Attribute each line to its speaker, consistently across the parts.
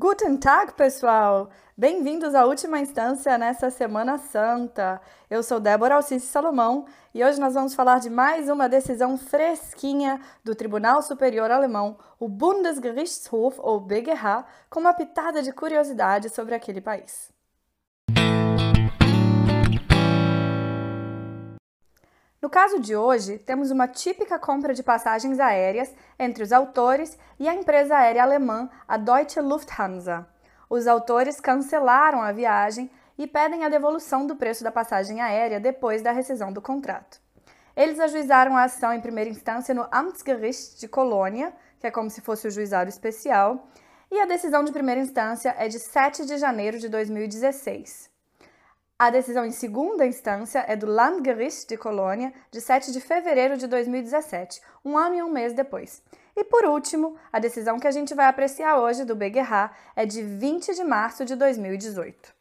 Speaker 1: Guten Tag, pessoal! Bem-vindos à última instância nessa Semana Santa. Eu sou Débora Alcice Salomão e hoje nós vamos falar de mais uma decisão fresquinha do Tribunal Superior Alemão, o Bundesgerichtshof, ou BGH, com uma pitada de curiosidade sobre aquele país. No caso de hoje, temos uma típica compra de passagens aéreas entre os autores e a empresa aérea alemã, a Deutsche Lufthansa. Os autores cancelaram a viagem e pedem a devolução do preço da passagem aérea depois da rescisão do contrato. Eles ajuizaram a ação em primeira instância no Amtsgericht de Colônia, que é como se fosse o juizado especial, e a decisão de primeira instância é de 7 de janeiro de 2016. A decisão em segunda instância é do Landgericht de Colônia, de 7 de fevereiro de 2017, um ano e um mês depois. E por último, a decisão que a gente vai apreciar hoje do BGH é de 20 de março de 2018.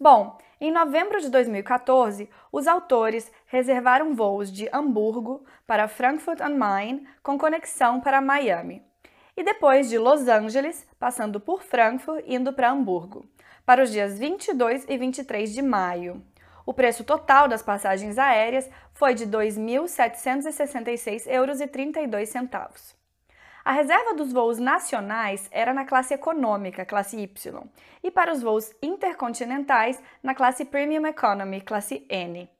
Speaker 1: Bom, em novembro de 2014, os autores reservaram voos de Hamburgo para Frankfurt am Main com conexão para Miami. E depois de Los Angeles, passando por Frankfurt, indo para Hamburgo para os dias 22 e 23 de maio. O preço total das passagens aéreas foi de R$ 2.766,32 euros. A reserva dos voos nacionais era na classe econômica, classe Y, e para os voos intercontinentais, na classe Premium Economy, classe N.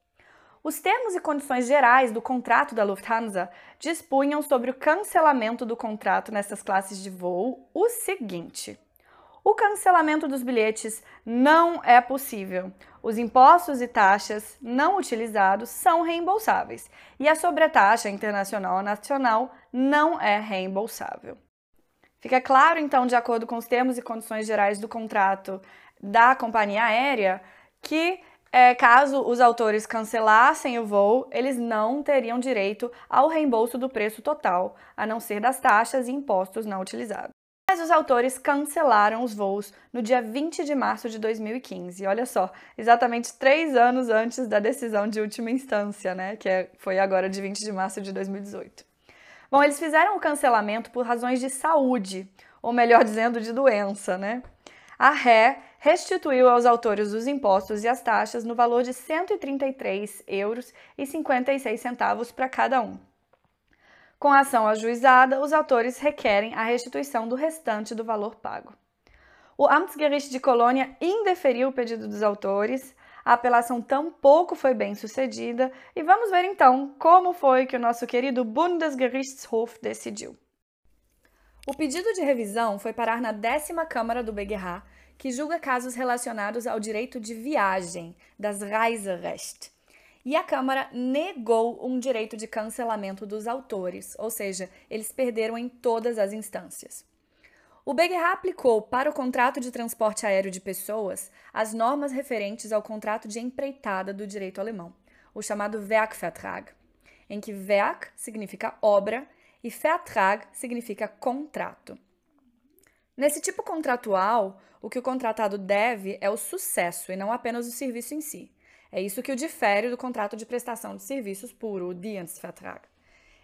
Speaker 1: Os termos e condições gerais do contrato da Lufthansa dispunham sobre o cancelamento do contrato nessas classes de voo o seguinte: o cancelamento dos bilhetes não é possível. Os impostos e taxas não utilizados são reembolsáveis e a sobretaxa internacional ou nacional não é reembolsável. Fica claro, então, de acordo com os termos e condições gerais do contrato da companhia aérea, que é, caso os autores cancelassem o voo, eles não teriam direito ao reembolso do preço total, a não ser das taxas e impostos não utilizados. Mas os autores cancelaram os voos no dia 20 de março de 2015. Olha só, exatamente três anos antes da decisão de última instância, né? Que é, foi agora de 20 de março de 2018. Bom, eles fizeram o cancelamento por razões de saúde, ou melhor dizendo, de doença, né? A ré restituiu aos autores os impostos e as taxas no valor de 133 euros e 56 centavos para cada um. Com a ação ajuizada, os autores requerem a restituição do restante do valor pago. O Amtsgericht de Colônia indeferiu o pedido dos autores, a apelação tampouco foi bem sucedida e vamos ver então como foi que o nosso querido Bundesgerichtshof decidiu. O pedido de revisão foi parar na décima Câmara do BGH, que julga casos relacionados ao direito de viagem, das Reiserecht, e a Câmara negou um direito de cancelamento dos autores, ou seja, eles perderam em todas as instâncias. O BGH aplicou para o contrato de transporte aéreo de pessoas as normas referentes ao contrato de empreitada do direito alemão, o chamado Werkvertrag, em que Werk significa obra e Vertrag significa contrato. Nesse tipo contratual, o que o contratado deve é o sucesso e não apenas o serviço em si. É isso que o difere do contrato de prestação de serviços puro, o Dienstvertrag.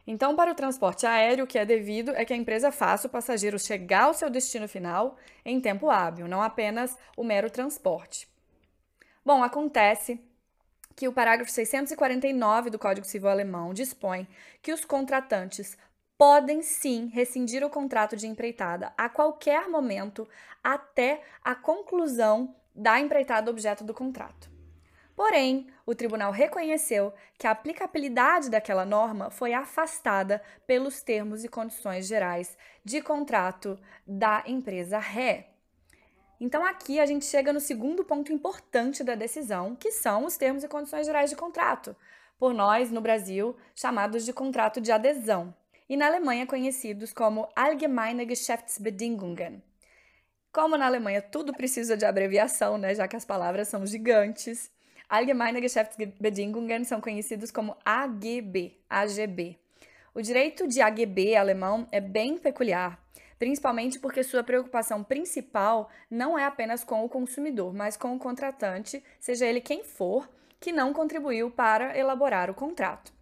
Speaker 1: Então, para o transporte aéreo, o que é devido é que a empresa faça o passageiro chegar ao seu destino final em tempo hábil, não apenas o mero transporte. Bom, acontece que o parágrafo 649 do Código Civil Alemão dispõe que os contratantes podem sim rescindir o contrato de empreitada a qualquer momento até a conclusão da empreitada objeto do contrato. Porém, o tribunal reconheceu que a aplicabilidade daquela norma foi afastada pelos termos e condições gerais de contrato da empresa ré. Então, aqui a gente chega no segundo ponto importante da decisão, que são os termos e condições gerais de contrato, por nós, no Brasil, chamados de contrato de adesão, e na Alemanha conhecidos como Allgemeine Geschäftsbedingungen. Como na Alemanha tudo precisa de abreviação, né, já que as palavras são gigantes, Allgemeine Geschäftsbedingungen são conhecidos como AGB, AGB. O direito de AGB alemão é bem peculiar, principalmente porque sua preocupação principal não é apenas com o consumidor, mas com o contratante, seja ele quem for, que não contribuiu para elaborar o contrato.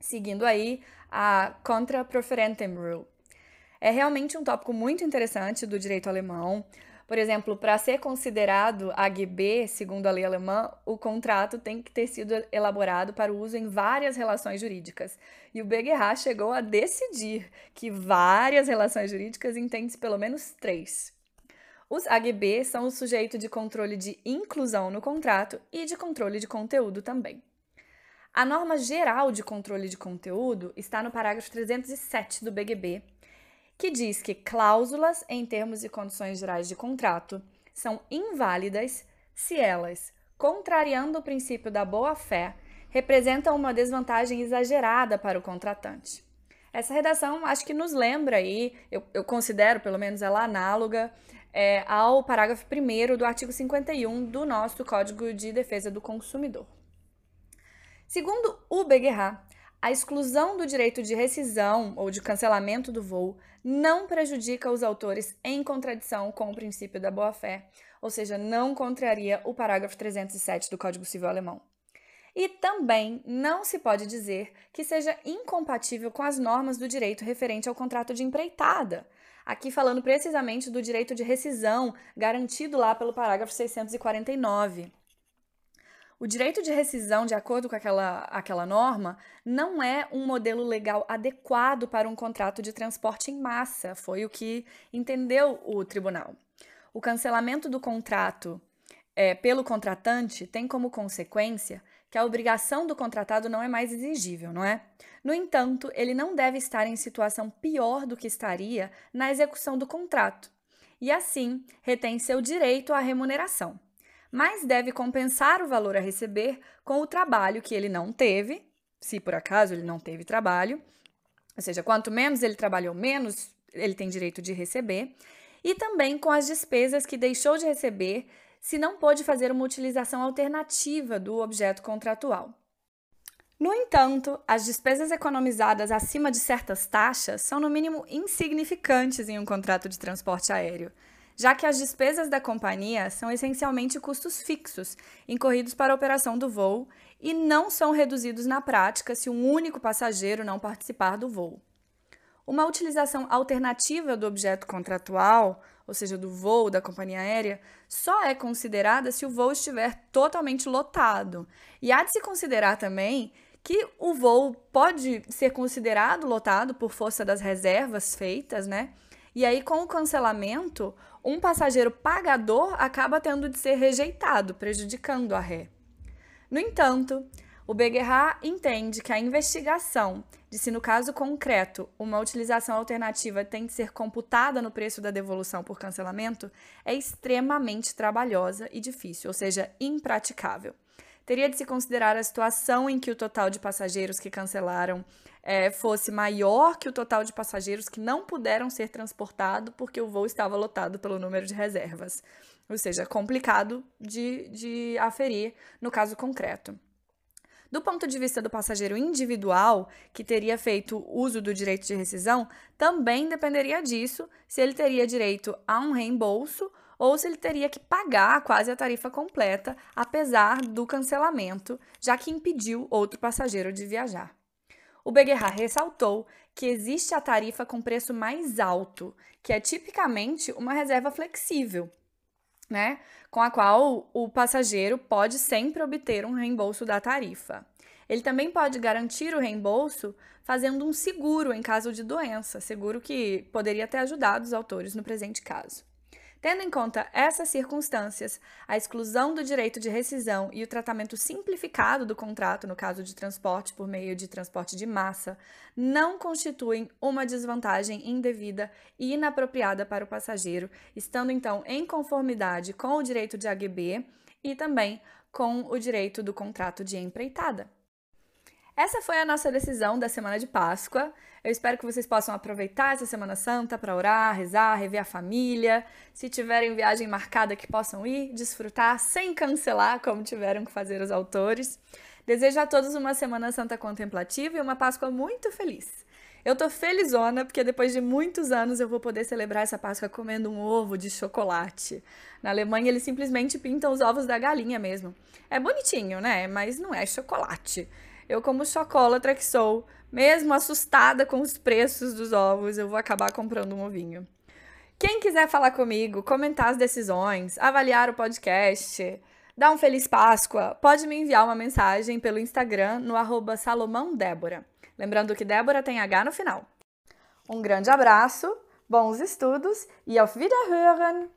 Speaker 1: Seguindo aí a Contra Preferentem Rule. É realmente um tópico muito interessante do direito alemão. Por exemplo, para ser considerado AGB, segundo a lei alemã, o contrato tem que ter sido elaborado para uso em várias relações jurídicas. E o BGH chegou a decidir que várias relações jurídicas entende-se pelo menos três. Os AGB são o sujeito de controle de inclusão no contrato e de controle de conteúdo também. A norma geral de controle de conteúdo está no parágrafo 307 do BGB, que diz que cláusulas em termos e condições gerais de contrato são inválidas se elas, contrariando o princípio da boa-fé, representam uma desvantagem exagerada para o contratante. Essa redação acho que nos lembra aí, eu, eu considero pelo menos ela análoga é, ao parágrafo 1 do artigo 51 do nosso Código de Defesa do Consumidor. Segundo o BGH, a exclusão do direito de rescisão ou de cancelamento do voo não prejudica os autores em contradição com o princípio da boa-fé, ou seja, não contraria o parágrafo 307 do Código Civil Alemão. E também não se pode dizer que seja incompatível com as normas do direito referente ao contrato de empreitada. Aqui falando precisamente do direito de rescisão garantido lá pelo parágrafo 649. O direito de rescisão, de acordo com aquela, aquela norma, não é um modelo legal adequado para um contrato de transporte em massa, foi o que entendeu o tribunal. O cancelamento do contrato é, pelo contratante tem como consequência que a obrigação do contratado não é mais exigível, não é? No entanto, ele não deve estar em situação pior do que estaria na execução do contrato, e assim retém seu direito à remuneração mas deve compensar o valor a receber com o trabalho que ele não teve, se por acaso ele não teve trabalho, ou seja, quanto menos ele trabalhou, menos ele tem direito de receber, e também com as despesas que deixou de receber se não pôde fazer uma utilização alternativa do objeto contratual. No entanto, as despesas economizadas acima de certas taxas são, no mínimo, insignificantes em um contrato de transporte aéreo já que as despesas da companhia são essencialmente custos fixos, incorridos para a operação do voo, e não são reduzidos na prática se um único passageiro não participar do voo. Uma utilização alternativa do objeto contratual, ou seja, do voo da companhia aérea, só é considerada se o voo estiver totalmente lotado. E há de se considerar também que o voo pode ser considerado lotado por força das reservas feitas, né? E aí, com o cancelamento, um passageiro pagador acaba tendo de ser rejeitado, prejudicando a ré. No entanto, o BGH entende que a investigação de se, no caso concreto, uma utilização alternativa tem de ser computada no preço da devolução por cancelamento é extremamente trabalhosa e difícil, ou seja, impraticável teria de se considerar a situação em que o total de passageiros que cancelaram é, fosse maior que o total de passageiros que não puderam ser transportados porque o voo estava lotado pelo número de reservas. Ou seja, complicado de, de aferir no caso concreto. Do ponto de vista do passageiro individual, que teria feito uso do direito de rescisão, também dependeria disso se ele teria direito a um reembolso ou se ele teria que pagar quase a tarifa completa, apesar do cancelamento, já que impediu outro passageiro de viajar. O Beguerra ressaltou que existe a tarifa com preço mais alto, que é tipicamente uma reserva flexível, né? Com a qual o passageiro pode sempre obter um reembolso da tarifa. Ele também pode garantir o reembolso fazendo um seguro em caso de doença, seguro que poderia ter ajudado os autores no presente caso. Tendo em conta essas circunstâncias, a exclusão do direito de rescisão e o tratamento simplificado do contrato no caso de transporte por meio de transporte de massa não constituem uma desvantagem indevida e inapropriada para o passageiro, estando então em conformidade com o direito de AGB e também com o direito do contrato de empreitada. Essa foi a nossa decisão da semana de Páscoa. Eu espero que vocês possam aproveitar essa Semana Santa para orar, rezar, rever a família. Se tiverem viagem marcada, que possam ir, desfrutar sem cancelar, como tiveram que fazer os autores. Desejo a todos uma Semana Santa contemplativa e uma Páscoa muito feliz. Eu tô felizona porque depois de muitos anos eu vou poder celebrar essa Páscoa comendo um ovo de chocolate. Na Alemanha eles simplesmente pintam os ovos da galinha mesmo. É bonitinho, né? Mas não é chocolate. Eu, como chocolatra que sou, mesmo assustada com os preços dos ovos, eu vou acabar comprando um ovinho. Quem quiser falar comigo, comentar as decisões, avaliar o podcast, dar um Feliz Páscoa, pode me enviar uma mensagem pelo Instagram no arroba salomãodébora. Lembrando que Débora tem H no final. Um grande abraço, bons estudos e auf Wiederhören!